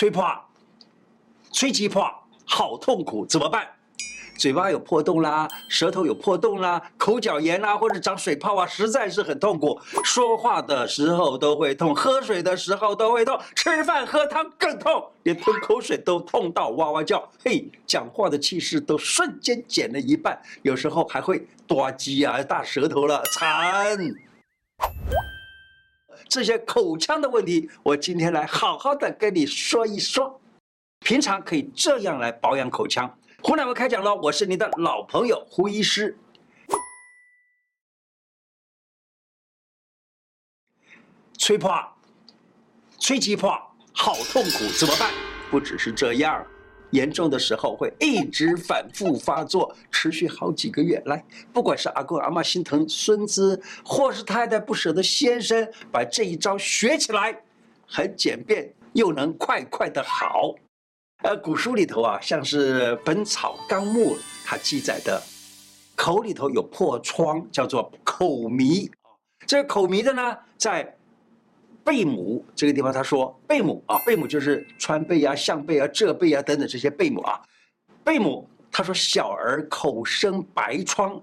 吹破，吹击破，好痛苦，怎么办？嘴巴有破洞啦，舌头有破洞啦，口角炎啦，或者长水泡啊，实在是很痛苦。说话的时候都会痛，喝水的时候都会痛，吃饭喝汤更痛，连吞口水都痛到哇哇叫。嘿，讲话的气势都瞬间减了一半，有时候还会多鸡啊，大舌头了，惨。这些口腔的问题，我今天来好好的跟你说一说。平常可以这样来保养口腔。胡乃文开讲了，我是您的老朋友胡医师。吹破，吹击破，好痛苦，怎么办？不只是这样，严重的时候会一直反复发作，持续好几个月。来，不管是阿公阿嬷心疼孙子，或是太太不舍得先生，把这一招学起来，很简便，又能快快的好。呃，古书里头啊，像是《本草纲目》，它记载的，口里头有破疮，叫做口糜。这个口糜的呢，在贝母这个地方，他说贝母啊，贝母就是川贝啊、象贝啊、浙贝啊等等这些贝母啊。贝母，他说小儿口生白疮。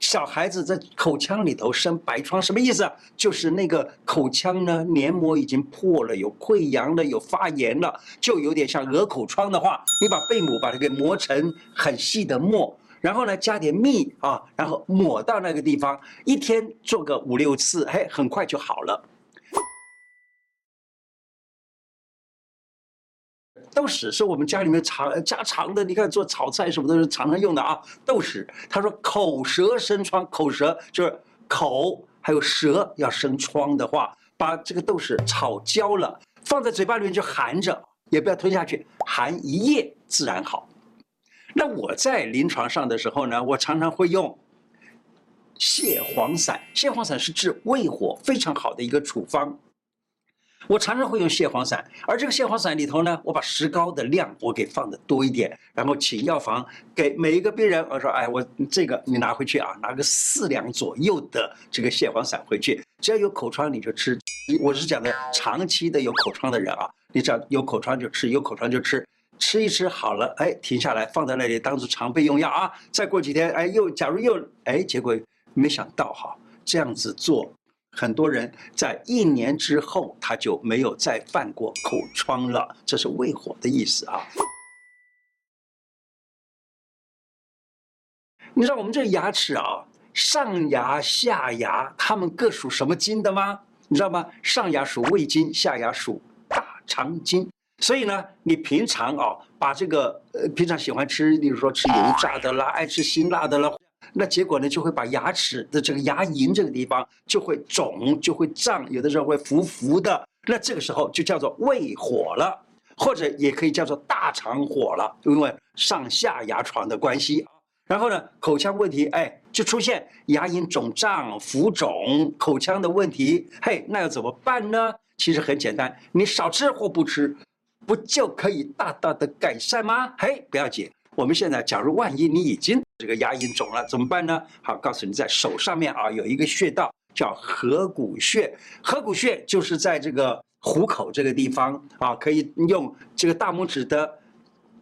小孩子在口腔里头生白疮，什么意思？就是那个口腔呢，黏膜已经破了，有溃疡了，有发炎了，就有点像鹅口疮的话，你把贝母把它给磨成很细的末，然后呢加点蜜啊，然后抹到那个地方，一天做个五六次，嘿，很快就好了。豆豉是我们家里面常家常的，你看做炒菜什么都是常常用的啊。豆豉，他说口舌生疮，口舌就是口还有舌要生疮的话，把这个豆豉炒焦了，放在嘴巴里面就含着，也不要吞下去，含一夜自然好。那我在临床上的时候呢，我常常会用泻黄散，泻黄散是治胃火非常好的一个处方。我常常会用泻黄散，而这个泻黄散里头呢，我把石膏的量我给放的多一点，然后请药房给每一个病人，我说，哎，我这个你拿回去啊，拿个四两左右的这个泻黄散回去，只要有口疮你就吃。我是讲的长期的有口疮的人啊，你只要有口疮就吃，有口疮就吃，吃一吃好了，哎，停下来放在那里当做常备用药啊。再过几天，哎，又假如又哎，结果没想到哈，这样子做。很多人在一年之后，他就没有再犯过口疮了，这是胃火的意思啊。你知道我们这牙齿啊，上牙、下牙，它们各属什么经的吗？你知道吗？上牙属胃经，下牙属大肠经。所以呢，你平常啊，把这个呃，平常喜欢吃，例如说吃油炸的啦，爱吃辛辣的啦。那结果呢，就会把牙齿的这个牙龈这个地方就会肿，就会胀，有的时候会浮浮的。那这个时候就叫做胃火了，或者也可以叫做大肠火了，因为上下牙床的关系。然后呢，口腔问题，哎，就出现牙龈肿胀、浮肿、口腔的问题。嘿，那要怎么办呢？其实很简单，你少吃或不吃，不就可以大大的改善吗？嘿，不要紧。我们现在，假如万一你已经这个牙龈肿了，怎么办呢？好，告诉你，在手上面啊，有一个穴道叫合谷穴。合谷穴就是在这个虎口这个地方啊，可以用这个大拇指的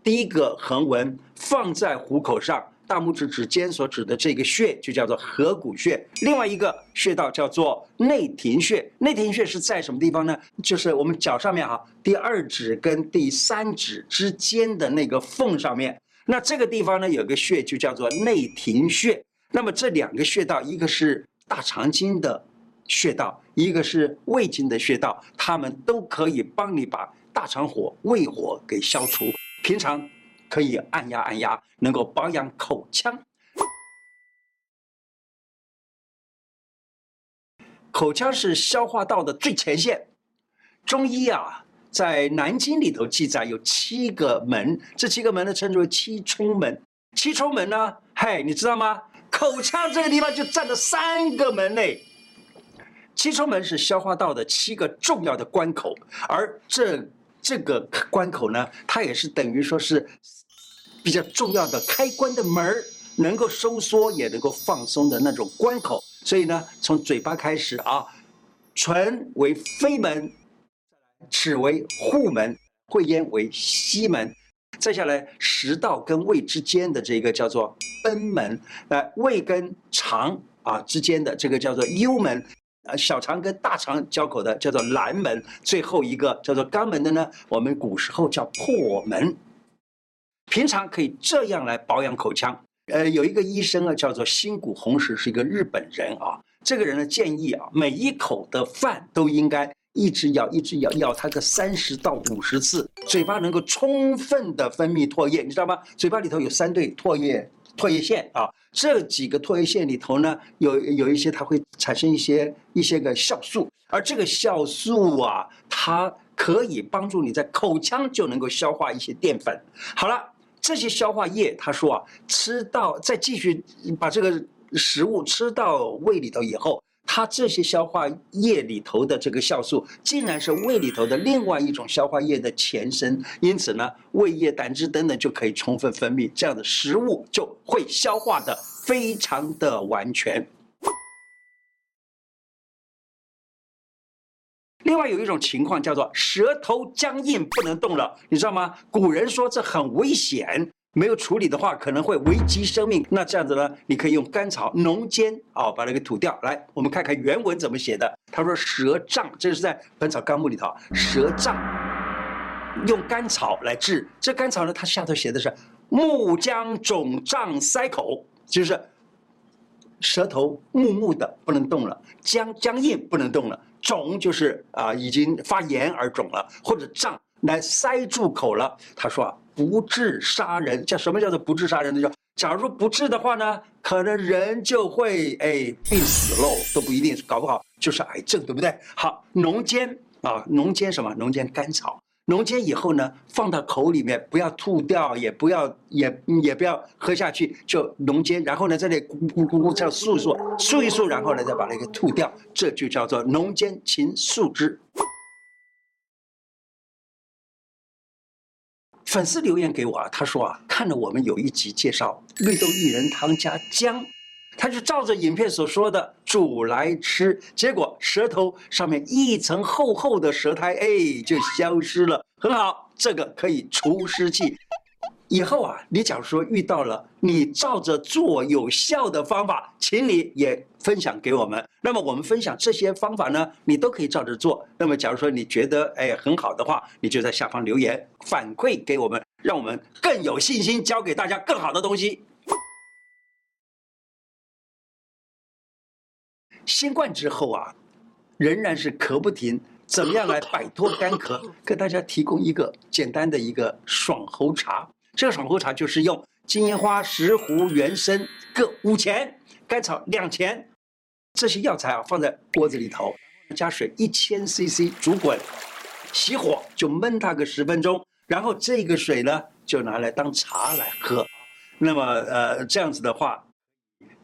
第一个横纹放在虎口上，大拇指指尖所指的这个穴就叫做合谷穴。另外一个穴道叫做内庭穴，内庭穴是在什么地方呢？就是我们脚上面啊，第二指跟第三指之间的那个缝上面。那这个地方呢，有个穴就叫做内庭穴。那么这两个穴道，一个是大肠经的穴道，一个是胃经的穴道，它们都可以帮你把大肠火、胃火给消除。平常可以按压按压，能够保养口腔。口腔是消化道的最前线，中医啊。在《南京》里头记载有七个门，这七个门呢称之为七冲门。七冲门呢，嘿，你知道吗？口腔这个地方就占了三个门类。七冲门是消化道的七个重要的关口，而这这个关口呢，它也是等于说是比较重要的开关的门，能够收缩也能够放松的那种关口。所以呢，从嘴巴开始啊，唇为飞门。齿为户门，会咽为西门。再下来，食道跟胃之间的这个叫做贲门，呃，胃跟肠啊之间的这个叫做幽门，呃，小肠跟大肠交口的叫做阑门，最后一个叫做肛门的呢，我们古时候叫破门。平常可以这样来保养口腔。呃，有一个医生啊，叫做新谷弘实，是一个日本人啊。这个人呢建议啊，每一口的饭都应该。一直咬，一直咬，咬它个三十到五十次，嘴巴能够充分的分泌唾液，你知道吗？嘴巴里头有三对唾液唾液腺啊，这几个唾液腺里头呢，有有一些它会产生一些一些个酵素，而这个酵素啊，它可以帮助你在口腔就能够消化一些淀粉。好了，这些消化液，他说啊，吃到再继续把这个食物吃到胃里头以后。它这些消化液里头的这个酵素，竟然是胃里头的另外一种消化液的前身，因此呢，胃液、胆汁等等就可以充分分泌，这样的食物就会消化的非常的完全。另外有一种情况叫做舌头僵硬不能动了，你知道吗？古人说这很危险。没有处理的话，可能会危及生命。那这样子呢？你可以用甘草浓煎啊，把它给吐掉。来，我们看看原文怎么写的。他说：“舌胀，这是在《本草纲目》里头。舌胀，用甘草来治。这甘草呢，它下头写的是木僵肿胀塞口，就是舌头木木的不能动了，僵僵硬不能动了，肿就是啊已经发炎而肿了，或者胀来塞住口了。”他说啊。不治杀人，叫什么叫做不治杀人呢？就假如说不治的话呢，可能人就会哎病死喽，都不一定，搞不好就是癌症，对不对？好，浓煎啊，浓煎什么？浓煎甘草，浓煎以后呢，放到口里面，不要吐掉，也不要也也不要喝下去，就浓煎，然后呢，这里咕咕咕咕这样漱一漱，漱一漱，然后呢，再把那个吐掉，这就叫做浓煎芹树汁。粉丝留言给我啊，他说啊，看了我们有一集介绍绿豆薏仁汤加姜，他就照着影片所说的煮来吃，结果舌头上面一层厚厚的舌苔，哎，就消失了，很好，这个可以除湿气。以后啊，你假如说遇到了你照着做有效的方法，请你也分享给我们。那么我们分享这些方法呢，你都可以照着做。那么假如说你觉得哎很好的话，你就在下方留言反馈给我们，让我们更有信心教给大家更好的东西。新冠之后啊，仍然是咳不停，怎么样来摆脱干咳？给大家提供一个简单的一个爽喉茶。这个爽喉茶就是用金银花、石斛、原参各五钱，甘草两钱，这些药材啊放在锅子里头，加水一千 CC 煮滚，熄火就焖它个十分钟，然后这个水呢就拿来当茶来喝。那么呃这样子的话，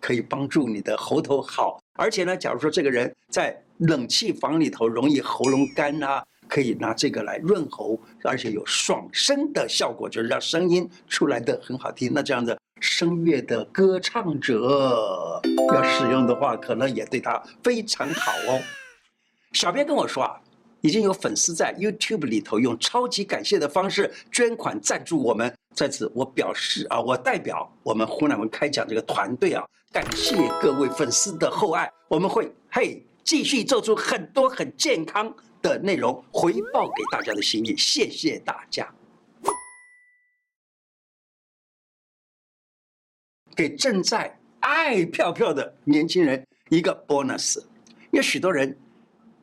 可以帮助你的喉头好，而且呢，假如说这个人在冷气房里头容易喉咙干啊。可以拿这个来润喉，而且有爽声的效果，就是让声音出来的很好听。那这样的，声乐的歌唱者要使用的话，可能也对他非常好哦。小编跟我说啊，已经有粉丝在 YouTube 里头用超级感谢的方式捐款赞助我们，在此我表示啊，我代表我们湖南文开讲这个团队啊，感谢各位粉丝的厚爱，我们会嘿继续做出很多很健康的内容回报给大家的心意，谢谢大家。给正在爱漂漂的年轻人一个 bonus，有许多人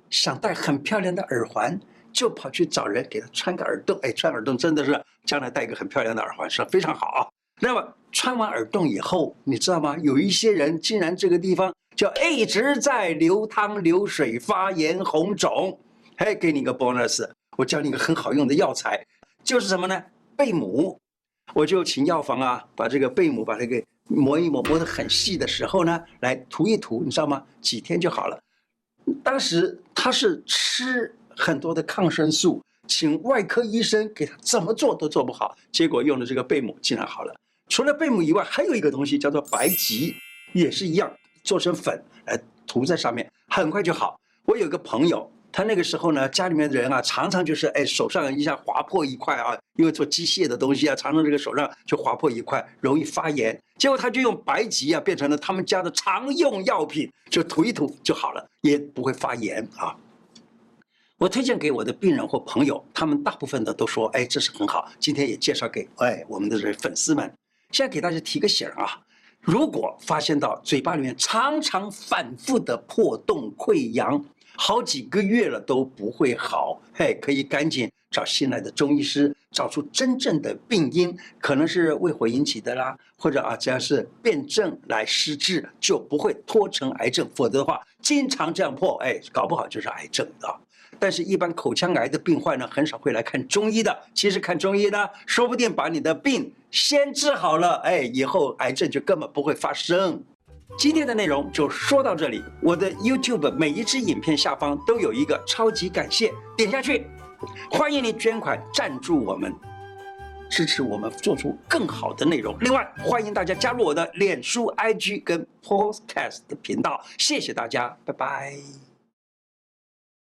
想戴很漂亮的耳环，就跑去找人给他穿个耳洞。哎，穿耳洞真的是将来戴一个很漂亮的耳环是非常好啊。那么穿完耳洞以后，你知道吗？有一些人竟然这个地方就一直在流汤流水、发炎红肿。嘿给你个 bonus，我教你一个很好用的药材，就是什么呢？贝母，我就请药房啊，把这个贝母把它给磨一磨，磨得很细的时候呢，来涂一涂，你知道吗？几天就好了。当时他是吃很多的抗生素，请外科医生给他怎么做都做不好，结果用了这个贝母竟然好了。除了贝母以外，还有一个东西叫做白芨，也是一样，做成粉来涂在上面，很快就好。我有个朋友。他那个时候呢，家里面的人啊，常常就是哎手上一下划破一块啊，因为做机械的东西啊，常常这个手上就划破一块，容易发炎。结果他就用白芨啊，变成了他们家的常用药品，就涂一涂就好了，也不会发炎啊。我推荐给我的病人或朋友，他们大部分的都说，哎，这是很好。今天也介绍给哎我们的这粉丝们。现在给大家提个醒啊，如果发现到嘴巴里面常常反复的破洞溃疡，好几个月了都不会好，嘿，可以赶紧找信赖的中医师，找出真正的病因，可能是胃火引起的啦，或者啊，只要是辨证来施治，就不会拖成癌症。否则的话，经常这样破，哎，搞不好就是癌症啊。但是，一般口腔癌的病患呢，很少会来看中医的。其实看中医呢，说不定把你的病先治好了，哎，以后癌症就根本不会发生。今天的内容就说到这里。我的 YouTube 每一支影片下方都有一个超级感谢，点下去，欢迎你捐款赞助我们，支持我们做出更好的内容。另外，欢迎大家加入我的脸书、IG 跟 Podcast 频道。谢谢大家，拜拜。